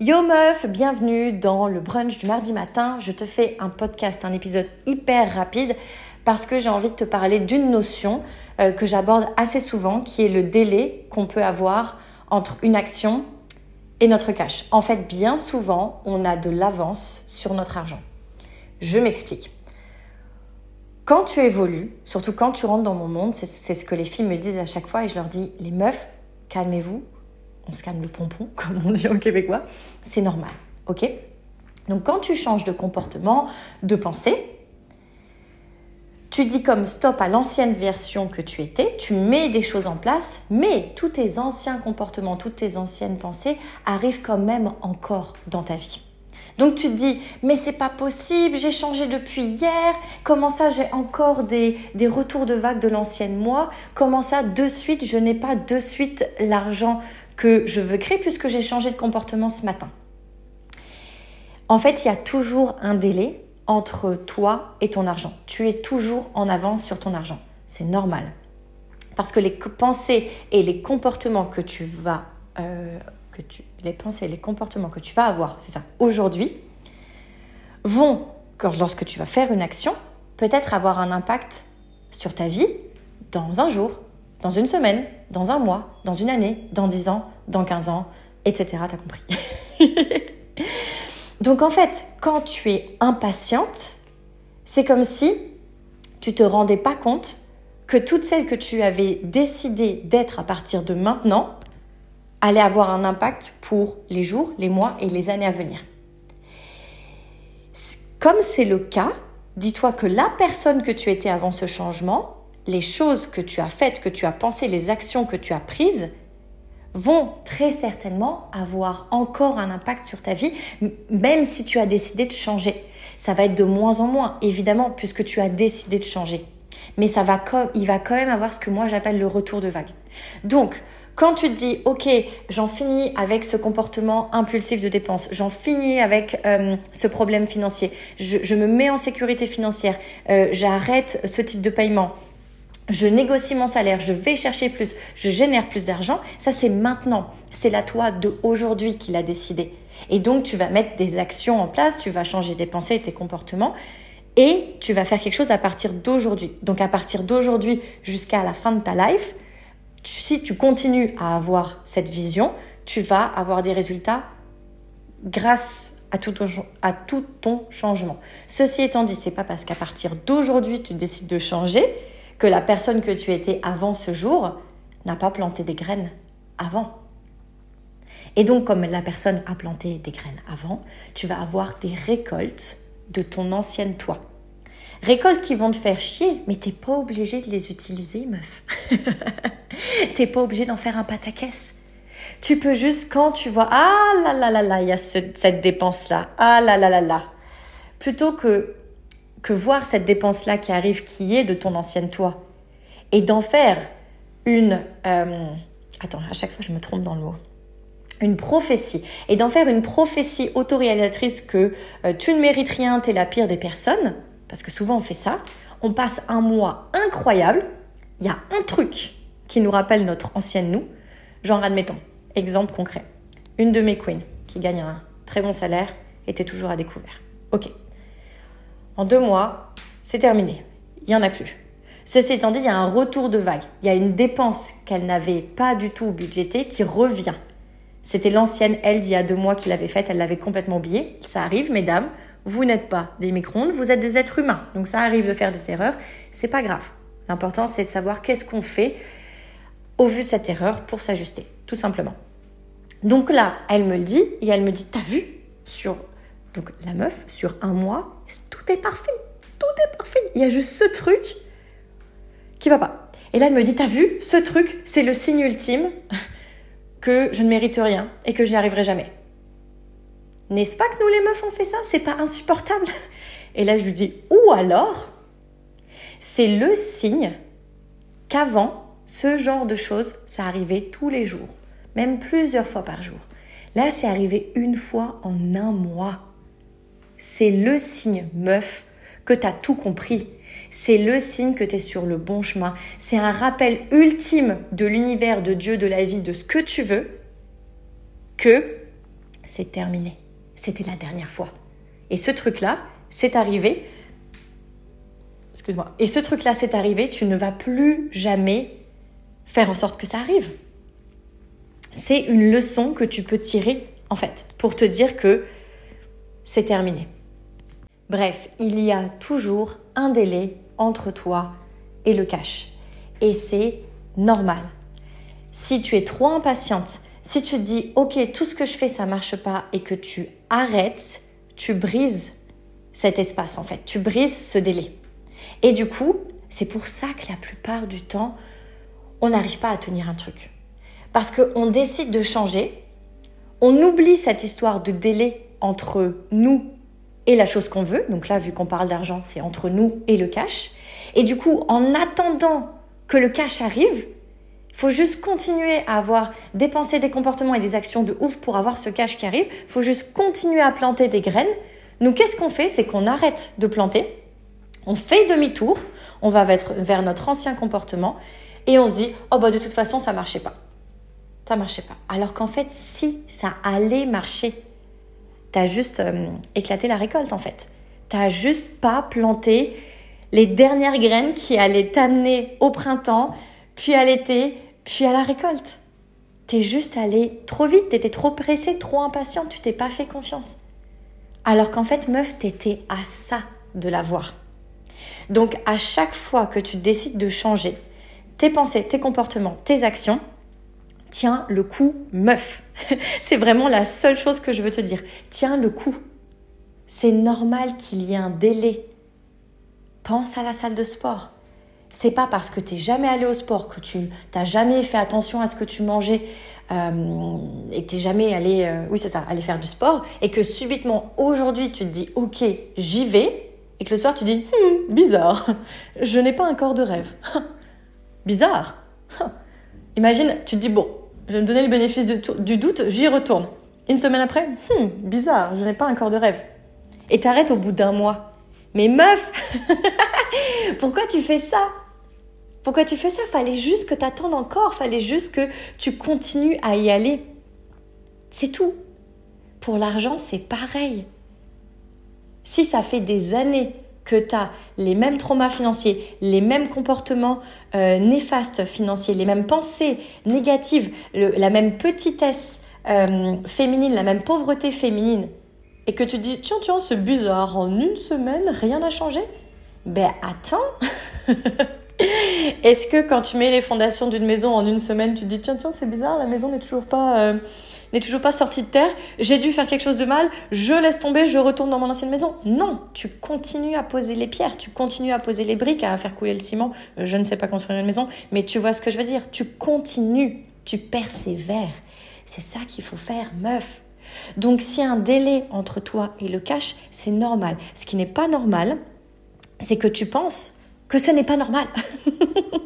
Yo meuf, bienvenue dans le brunch du mardi matin. Je te fais un podcast, un épisode hyper rapide parce que j'ai envie de te parler d'une notion euh, que j'aborde assez souvent qui est le délai qu'on peut avoir entre une action et notre cash. En fait, bien souvent, on a de l'avance sur notre argent. Je m'explique. Quand tu évolues, surtout quand tu rentres dans mon monde, c'est ce que les filles me disent à chaque fois et je leur dis, les meufs, calmez-vous, on se calme le pompon, comme on dit en québécois, c'est normal, ok? Donc quand tu changes de comportement, de pensée, tu dis comme stop à l'ancienne version que tu étais, tu mets des choses en place, mais tous tes anciens comportements, toutes tes anciennes pensées arrivent quand même encore dans ta vie. Donc tu te dis, mais c'est pas possible, j'ai changé depuis hier, comment ça j'ai encore des, des retours de vague de l'ancienne moi, comment ça de suite je n'ai pas de suite l'argent que je veux créer puisque j'ai changé de comportement ce matin. En fait, il y a toujours un délai entre toi et ton argent. Tu es toujours en avance sur ton argent. C'est normal. Parce que les pensées et les comportements que tu vas... Euh, que tu, les pensées et les comportements que tu vas avoir, c'est ça, aujourd'hui, vont, lorsque tu vas faire une action, peut-être avoir un impact sur ta vie dans un jour, dans une semaine, dans un mois, dans une année, dans 10 ans, dans 15 ans, etc. T'as compris. Donc en fait, quand tu es impatiente, c'est comme si tu te rendais pas compte que toutes celles que tu avais décidé d'être à partir de maintenant allaient avoir un impact pour les jours, les mois et les années à venir. Comme c'est le cas, dis-toi que la personne que tu étais avant ce changement les choses que tu as faites, que tu as pensées, les actions que tu as prises vont très certainement avoir encore un impact sur ta vie, même si tu as décidé de changer. Ça va être de moins en moins, évidemment, puisque tu as décidé de changer. Mais ça va il va quand même avoir ce que moi j'appelle le retour de vague. Donc, quand tu te dis, ok, j'en finis avec ce comportement impulsif de dépense, j'en finis avec euh, ce problème financier, je, me mets en sécurité financière, euh, j'arrête ce type de paiement, je négocie mon salaire, je vais chercher plus, je génère plus d'argent, ça c'est maintenant. C'est la toi de aujourd'hui qui l'a décidé. Et donc tu vas mettre des actions en place, tu vas changer tes pensées et tes comportements et tu vas faire quelque chose à partir d'aujourd'hui. Donc à partir d'aujourd'hui jusqu'à la fin de ta life, si tu continues à avoir cette vision, tu vas avoir des résultats grâce à tout ton, à tout ton changement. Ceci étant dit, c'est pas parce qu'à partir d'aujourd'hui tu décides de changer que la personne que tu étais avant ce jour n'a pas planté des graines avant. Et donc, comme la personne a planté des graines avant, tu vas avoir des récoltes de ton ancienne toi. Récoltes qui vont te faire chier, mais t'es pas obligé de les utiliser, meuf. t'es pas obligé d'en faire un pataquès. Tu peux juste, quand tu vois, ah là là là là, il y a cette dépense-là, ah là là là là, plutôt que que voir cette dépense-là qui arrive, qui est de ton ancienne toi, et d'en faire une... Euh, attends, à chaque fois je me trompe dans le mot. Une prophétie. Et d'en faire une prophétie autoréalisatrice que euh, tu ne mérites rien, tu es la pire des personnes, parce que souvent on fait ça. On passe un mois incroyable, il y a un truc qui nous rappelle notre ancienne nous. Genre, admettons, exemple concret. Une de mes queens qui gagne un très bon salaire était toujours à découvert. Ok, en deux mois, c'est terminé. Il n'y en a plus. Ceci étant dit, il y a un retour de vague. Il y a une dépense qu'elle n'avait pas du tout budgétée qui revient. C'était l'ancienne elle d'il y a deux mois qui l'avait faite, elle l'avait complètement oubliée. Ça arrive, mesdames, vous n'êtes pas des micro-ondes, vous êtes des êtres humains. Donc ça arrive de faire des erreurs, c'est pas grave. L'important c'est de savoir qu'est-ce qu'on fait au vu de cette erreur pour s'ajuster, tout simplement. Donc là, elle me le dit et elle me dit "T'as vu sur donc la meuf sur un mois, tout est parfait. Tout est parfait. Il y a juste ce truc qui va pas. Et là, elle me dit, t'as vu, ce truc, c'est le signe ultime que je ne mérite rien et que je n'y arriverai jamais. N'est-ce pas que nous les meufs on fait ça? C'est pas insupportable Et là, je lui dis, ou alors, c'est le signe qu'avant, ce genre de choses, ça arrivait tous les jours, même plusieurs fois par jour. Là, c'est arrivé une fois en un mois. C'est le signe, meuf, que tu as tout compris. C'est le signe que tu es sur le bon chemin. C'est un rappel ultime de l'univers, de Dieu, de la vie, de ce que tu veux, que c'est terminé. C'était la dernière fois. Et ce truc-là, c'est arrivé. Excuse-moi. Et ce truc-là, c'est arrivé, tu ne vas plus jamais faire en sorte que ça arrive. C'est une leçon que tu peux tirer, en fait, pour te dire que c'est terminé. Bref, il y a toujours un délai entre toi et le cash. Et c'est normal. Si tu es trop impatiente, si tu te dis ok tout ce que je fais ça marche pas et que tu arrêtes, tu brises cet espace en fait, tu brises ce délai. Et du coup, c'est pour ça que la plupart du temps, on n'arrive pas à tenir un truc. Parce qu'on décide de changer, on oublie cette histoire de délai entre nous et la chose qu'on veut. Donc là, vu qu'on parle d'argent, c'est entre nous et le cash. Et du coup, en attendant que le cash arrive, faut juste continuer à avoir dépensé des comportements et des actions de ouf pour avoir ce cash qui arrive. Faut juste continuer à planter des graines. Nous, qu'est-ce qu'on fait? C'est qu'on arrête de planter, on fait demi-tour, on va vers notre ancien comportement et on se dit oh bah de toute façon ça marchait pas. Ça marchait pas. Alors qu'en fait, si ça allait marcher, tu as juste euh, éclaté la récolte en fait. T'as juste pas planté les dernières graines qui allaient t'amener au printemps, puis à l'été, puis à la récolte. T'es juste allé trop vite, t'étais trop pressé, trop impatient, tu t'es pas fait confiance. Alors qu'en fait, meuf, t'étais à ça de l'avoir. Donc à chaque fois que tu décides de changer tes pensées, tes comportements, tes actions, tiens le coup, meuf. C'est vraiment la seule chose que je veux te dire. Tiens le coup. C'est normal qu'il y ait un délai pense à la salle de sport. C'est pas parce que tu n'es jamais allé au sport, que tu n'as jamais fait attention à ce que tu mangeais euh, et que tu n'es jamais allé, euh, oui c'est ça, aller faire du sport et que subitement aujourd'hui tu te dis ok j'y vais et que le soir tu dis hmm, bizarre, je n'ai pas un corps de rêve. bizarre. Imagine, tu te dis bon, je vais me donner le bénéfice du, doute, j'y retourne. Une semaine après, hmm, bizarre, je n'ai pas un corps de rêve. Et t'arrêtes au bout d'un mois. Mais meuf, pourquoi tu fais ça? Pourquoi tu fais ça? Fallait juste que tu attendes encore, fallait juste que tu continues à y aller. C'est tout. Pour l'argent, c'est pareil. Si ça fait des années que tu as les mêmes traumas financiers, les mêmes comportements euh, néfastes financiers, les mêmes pensées négatives, la même petitesse euh, féminine, la même pauvreté féminine, et que tu dis tiens tiens c'est bizarre en une semaine rien n'a changé? Ben attends est-ce que quand tu mets les fondations d'une maison en une semaine tu te dis tiens tiens c'est bizarre la maison n'est toujours pas euh, n'est toujours pas sortie de terre j'ai dû faire quelque chose de mal je laisse tomber je retourne dans mon ancienne maison. Non tu continues à poser les pierres tu continues à poser les briques à faire couler le ciment. Je ne sais pas construire une maison mais tu vois ce que je veux dire. Tu continues tu persévères. C'est ça qu'il faut faire meuf. Donc a un délai entre toi et le cash, c'est normal. Ce qui n'est pas normal, c'est que tu penses que ce n'est pas normal.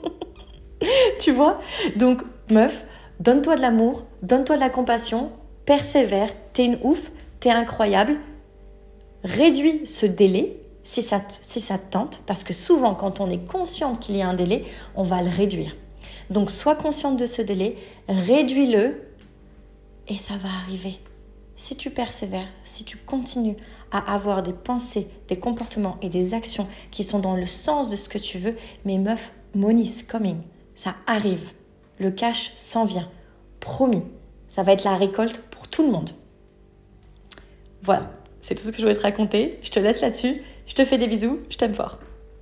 tu vois? Donc meuf, donne-toi de l'amour, donne-toi de la compassion, persévère, t'es une ouf, t'es incroyable. Réduis ce délai si ça, te tente, parce que souvent quand on est consciente qu'il y a un délai, on va le réduire. Donc sois consciente de ce délai, réduis-le et ça va arriver si tu persévères, si tu continues à avoir des pensées, des comportements et des actions qui sont dans le sens de ce que tu veux, mes meufs, money's coming. Ça arrive. Le cash s'en vient. Promis. Ça va être la récolte pour tout le monde. Voilà. C'est tout ce que je voulais te raconter. Je te laisse là-dessus. Je te fais des bisous. Je t'aime fort.